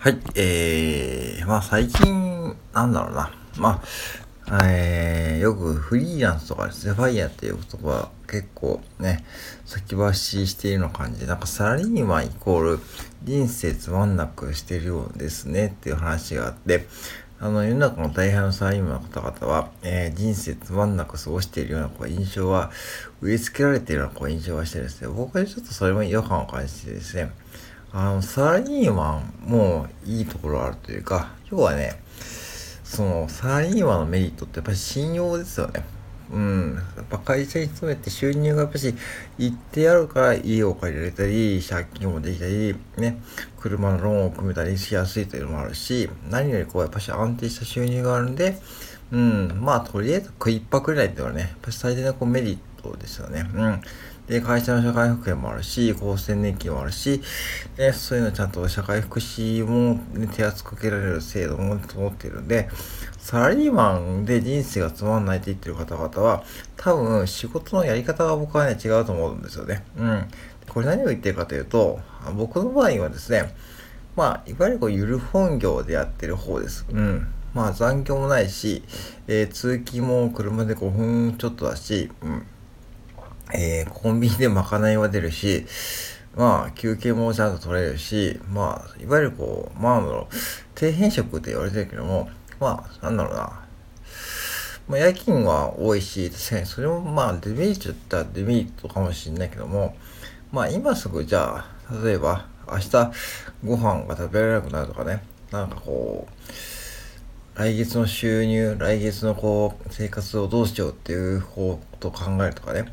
はい、えー、まあ最近、なんだろうな。まあ、えー、よくフリーランスとかですね、ファイヤーっていう言葉結構ね、先走りしているような感じで、なんかサラリーマンイコール人生つまんなくしてるようですねっていう話があって、あの、世の中の大半のサラリーマンの方々は、えー、人生つまんなく過ごしているようなこう印象は、植え付けられているようなこう印象がしてるんですね、僕はちょっとそれも違和感を感じてですね、あの、サラリーマンもいいところあるというか、今日はね、その、サラリーマンのメリットってやっぱり信用ですよね。うん。やっぱ会社に勤めて収入がやっぱし行ってやるから家を借りられたり、借金もできたり、ね、車のローンを組めたりしやすいというのもあるし、何よりこうやっぱし安定した収入があるんで、うん、まあとりあえず食いっぱくらいっていうのはね、やっぱ最大のこうメリットですよね。うん。で、会社の社会保険もあるし、厚生年金もあるし、ね、そういうのちゃんと社会福祉も、ね、手厚く受けられる制度も持っているんで、サラリーマンで人生がつまんないって言ってる方々は、多分仕事のやり方が僕はね、違うと思うんですよね。うん。これ何を言ってるかというと、僕の場合はですね、まあ、いわゆるこう、ゆる本業でやってる方です。うん。まあ、残業もないし、えー、通勤も車で5分ちょっとだし、うん。えー、コンビニでまかないは出るし、まあ、休憩もちゃんと取れるし、まあ、いわゆるこう、まあ、の、底辺職って言われてるけども、まあ、なんだろうな。まあ、夜勤は多いし、確かにそれもまあ、デメリットったらデメリットかもしれないけども、まあ、今すぐじゃあ、例えば、明日ご飯が食べられなくなるとかね、なんかこう、来月の収入、来月のこう、生活をどうしようっていうことを考えるとかね、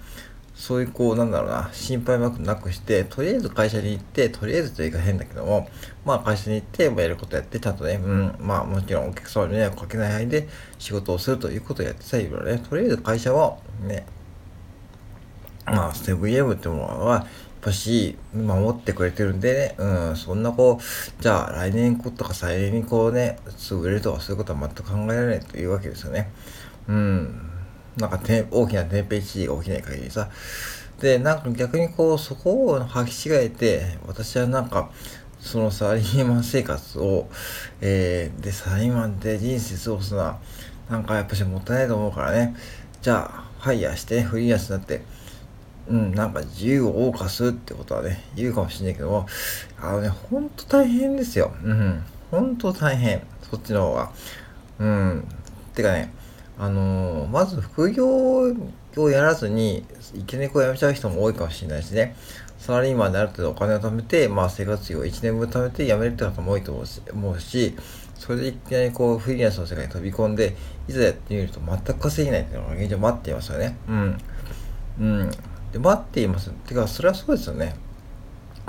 そういうこう、なんだろうな、心配もなくして、とりあえず会社に行って、とりあえずというか変だけども、まあ会社に行って、まあ、やることやって、ちゃんとね、うん、まあもちろんお客様に迷惑かけない範囲で仕事をするということをやってさえいるね、とりあえず会社は、ね、まあ、セブンイレブンってものは、やっぱし、守ってくれてるんでね、うん、そんなこう、じゃあ来年とか再来年にこうね、すぐ売れるとかそういうことは全く考えられないというわけですよね。うん。なんか大きな天平地が起きない限りさ。で、なんか逆にこう、そこを履き違えて、私はなんか、そのサラリーマン生活を、えー、で、サラリーマンで人生過ごすのは、なんかやっぱしもったいないと思うからね。じゃあ、ファイヤーして、フリーランスになって、うん、なんか自由を謳歌するってことはね、言うかもしれないけども、あのね、ほんと大変ですよ。うん、ほんと大変。そっちの方が。うん。てかね、あの、まず副業をやらずに、いきなりこう辞めちゃう人も多いかもしれないですね。サラリーマンである程度お金を貯めて、まあ生活費を1年分貯めて辞めるって方も多いと思うし、それでいきなりこうフリーランスの世界に飛び込んで、いざやってみると全く稼げないっていうのが現状待っていますよね。うん。うん。で、待っています。てか、それはそうですよね。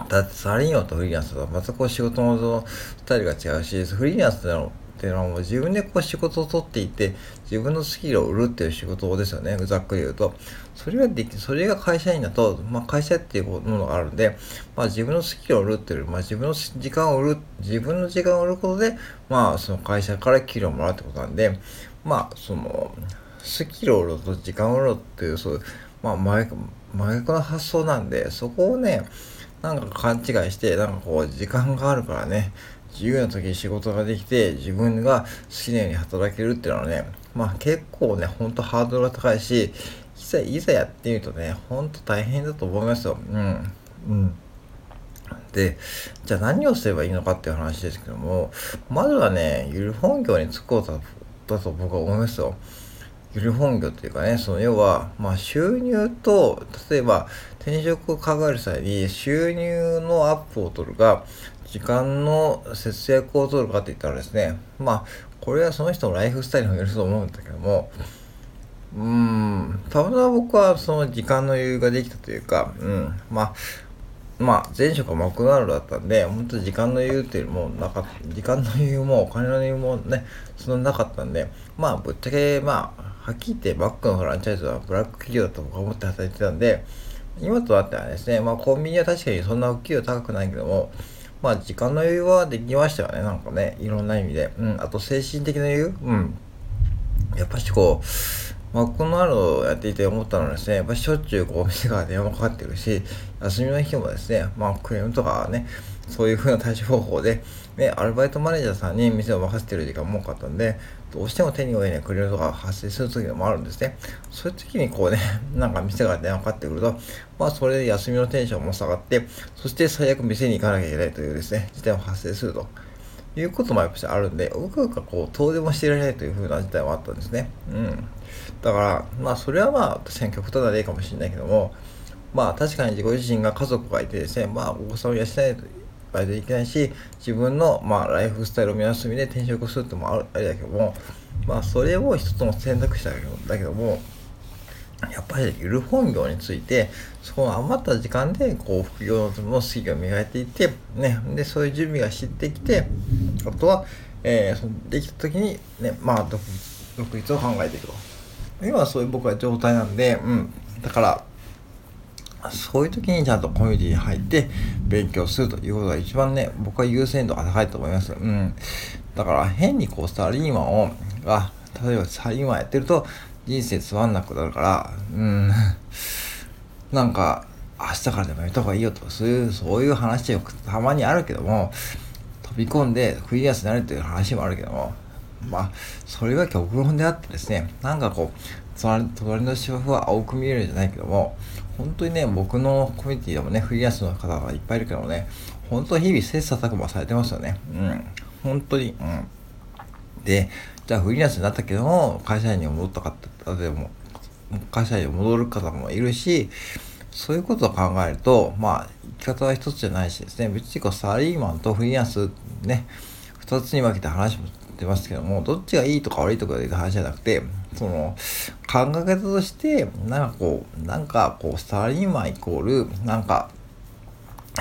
だってサラリーマンとフリーランスとはまたこう仕事のスタイルが違うし、フリーランスのっていうのはもう自分でこう仕事を取っていて、自分のスキルを売るっていう仕事ですよね。ざっくり言うと。それができ、それが会社員だと、まあ会社っていうものがあるんで、まあ自分のスキルを売るっていう、まあ自分の時間を売る、自分の時間を売ることで、まあその会社から給料をもらうってことなんで、まあその、スキルを売ると時間を売るっていう、そういう、まあ真逆の発想なんで、そこをね、なんか勘違いして、なんかこう時間があるからね、自由な時に仕事ができて、自分が好きなように働けるっていうのはね、まあ結構ね、ほんとハードルが高いし、いざ、いざやってみるとね、ほんと大変だと思いますよ。うん。うん。で、じゃあ何をすればいいのかっていう話ですけども、まずはね、ゆる本業に就こうと、だと僕は思いますよ。ゆる本業っていうかね、その要は、まあ収入と、例えば転職を考える際に収入のアップを取るか、時間の節約を取るかって言ったらですね、まあ、これはその人のライフスタイルにもよると思うんだけども、うん、たまたま僕はその時間の余裕ができたというか、うん、まあ、まあ、前職はマクドナルドだったんで、本当時間の余裕っていうのもなか、時間の余裕もお金の余裕もね、そんななかったんで、まあ、ぶっちゃけ、まあ、はっきり言ってバックのフランチャイズはブラック企業だと僕は思って働いてたんで、今となってはですね、まあ、コンビニは確かにそんなお給料高くないけども、まあ、時間の余裕はできましたよね、なんかね、いろんな意味で。うん、あと精神的な余裕？うん。やっぱしこう、マックドナルをやっていて思ったのはですね、やっぱしょっちゅうこう、店から電話かかってるし、休みの日もですね、まあ、クレームとかね、そういう風な対処方法で、ね、アルバイトマネージャーさんに店を任せてる時間も多かったんで、どうしても手に負えないクレームとか発生する時もあるんですね。そういう時にこうね、なんか店が電話かかってくると、まあそれで休みのテンションも下がって、そして最悪店に行かなきゃいけないというですね、事態も発生すると。いうこともやっぱりあるんで、僕がこう、遠出もしていられないという風な事態もあったんですね。うん。だから、まあそれはまあ、確かに極端な例かもしれないけども、まあ確かにご自身が家族がいてですね、まあお子さんを養えないといけないし、自分のまあライフスタイルを見直す意味で転職するってもあるあれだけども、まあそれを一つの選択肢だけどだけども、やっぱりゆる本業について、その余った時間で、こう、副業のスキルを磨いていって、ね、で、そういう準備が知ってきて、あとは、えー、そのできた時に、ね、まあ、独立を考えていくと。今はそういう僕は状態なんで、うん。だから、そういう時にちゃんとコミュニティに入って勉強するということが一番ね、僕は優先度が高いと思います。うん。だから変にこうサラリーマンを、が、例えばサラリーマンやってると人生つまんなくなるから、うん。なんか、明日からでもやめた方がいいよとか、そういう、そういう話よくたまにあるけども、飛び込んでフリーランスになるという話もあるけども、まあ、それが極論であってですね、なんかこう、隣の芝生は青く見えるんじゃないけども、本当にね、僕のコミュニティでもね、フリーランスの方がいっぱいいるけどね、本当に日々切磋琢磨されてますよね。うん。本当に。うん。で、じゃあフリーランスになったけども、会社員に戻ったかったでも、会社員に戻る方もいるし、そういうことを考えると、まあ、生き方は一つじゃないしですね、別にこうサラリーマンとフリーランスね、二つに分けて話も出ますけども、どっちがいいとか悪いとかいう話じゃなくて、その、考え方として、なんかこう、なんかこう、サラリーマンイコール、なんか、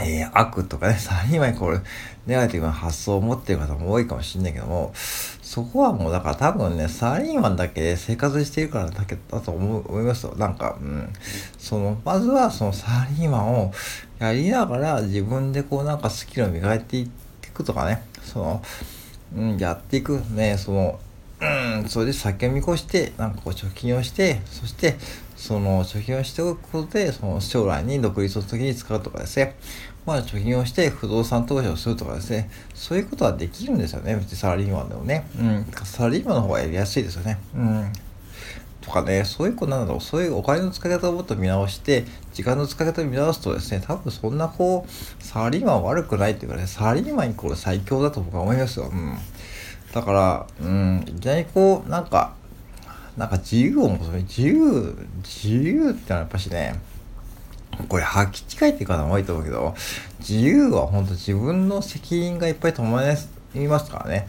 えー、悪とかね、サラリーマンイコール、ネガティブな発想を持ってる方も多いかもしれないけども、そこはもうだから多分ね、サラリーマンだけで生活してるからだけだと思思いますよ。なんか、うん。その、まずはそのサラリーマンをやりながら自分でこうなんかスキルを磨いていくとかね、その、うん、やっていくね、その、うん、それで先を見越して、なんかこう貯金をして、そして、その貯金をしておくことで、その将来に独立するときに使うとかですね、まあ貯金をして不動産投資をするとかですね、そういうことはできるんですよね、別にサラリーマンでもね。うん、サラリーマンの方がやりやすいですよね。うん。とかね、そういう子なんだろう、そういうお金の使い方をもっと見直して、時間の使い方を見直すとですね、多分そんなこう、サラリーマン悪くないっていうかね、サラリーマンイコール最強だと僕は思いますよ。うん。だから、うん、いきなりこう、なんか、なんか自由を求め、自由、自由ってのはやっぱしね、これ、履き違えっていう方も多いと思うけど、自由は本当自分の責任がいっぱい伴いますからね。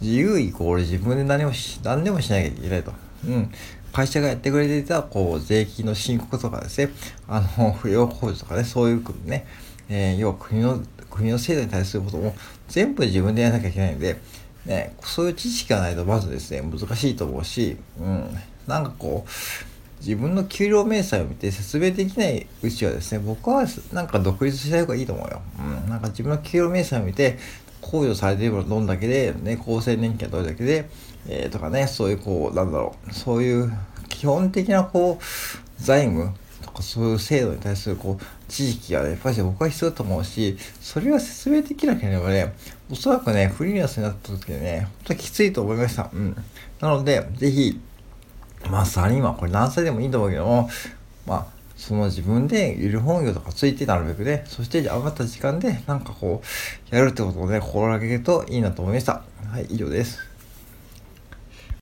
自由イコール自分で何もし、何でもしなきゃいけないと。うん。会社がやってくれていた、こう、税金の申告とかですね、あの、扶養控除とかね、そういうね、えー、要は国の、国の制度に対することも全部自分でやらなきゃいけないんで、ね、そういう知識がないとまずですね、難しいと思うし、うん、なんかこう、自分の給料明細を見て説明できないうちはですね、僕はなんか独立した方がいいと思うよ。うん、なんか自分の給料明細を見て、控除されているのどんだけで、ね、厚生年金はどれだけで、えー、とかね、そういうこう、なんだろう、そういう基本的なこう、財務とかそういう制度に対するこう、知識がね、やっぱり僕は必要だと思うし、それは説明できなければね、おそらくね、フリーランスになった時でね、本当にきついと思いました。うん。なので、ぜひ、まあ、サラリーマン、これ何歳でもいいと思うけども、まあ、その自分でいる本業とかついてなるべくね、そして上がった時間でなんかこう、やるってことをね、心がけるといいなと思いました。はい、以上です。